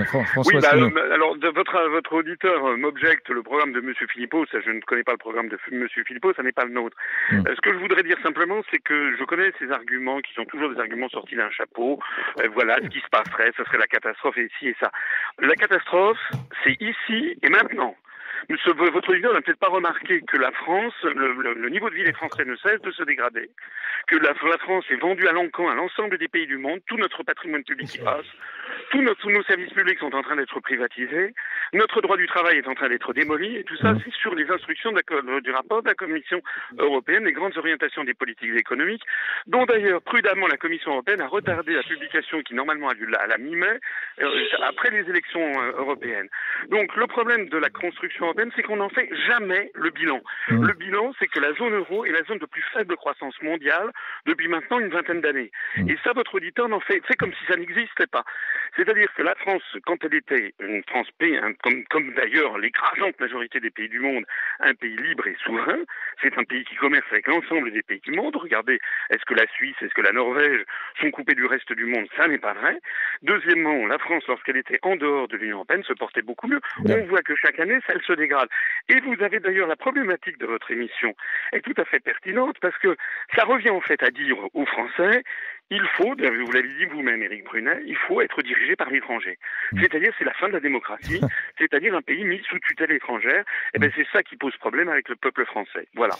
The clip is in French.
oui, bah, euh, alors votre, votre auditeur euh, m'objecte le programme de M. Philippot, ça, je ne connais pas le programme de M. Philippot, ça n'est pas le nôtre. Hmm. Euh, ce que je voudrais dire simplement, c'est que je connais ces arguments qui sont toujours des arguments sortis d'un chapeau. voilà ce qui se passerait, ce serait la catastrophe et ici et ça. La catastrophe, c'est ici et maintenant votre auditeur n'a peut-être pas remarqué que la France, le, niveau de vie des Français ne cesse de se dégrader, que la, France est vendue à l'encan à l'ensemble des pays du monde, tout notre patrimoine public y passe, tous nos, services publics sont en train d'être privatisés, notre droit du travail est en train d'être démoli, et tout ça, mmh. c'est sur les instructions du rapport de la Commission européenne, les grandes orientations des politiques économiques, dont d'ailleurs, prudemment, la Commission européenne a retardé la publication qui normalement a lieu à la mi-mai, euh, après les élections euh, européennes. Donc, le problème de la construction c'est qu'on n'en fait jamais le bilan. Mmh. Le bilan, c'est que la zone euro est la zone de plus faible croissance mondiale depuis maintenant une vingtaine d'années. Mmh. Et ça, votre auditeur n'en fait, fait comme si ça n'existait pas. C'est-à-dire que la France, quand elle était une France pays, comme, comme d'ailleurs l'écrasante majorité des pays du monde, un pays libre et souverain, c'est un pays qui commerce avec l'ensemble des pays du monde. Regardez, est-ce que la Suisse, est-ce que la Norvège sont coupés du reste du monde? Ça n'est pas vrai. Deuxièmement, la France, lorsqu'elle était en dehors de l'Union européenne, se portait beaucoup mieux. On voit que chaque année, ça, elle se dégrade. Et vous avez d'ailleurs la problématique de votre émission est tout à fait pertinente parce que ça revient en fait à dire aux Français il faut, vous l'avez dit vous-même, Éric Brunet, il faut être dirigé par l'étranger. Mm. C'est-à-dire, c'est la fin de la démocratie, c'est-à-dire un pays mis sous tutelle étrangère. Et eh ben, c'est ça qui pose problème avec le peuple français. Voilà.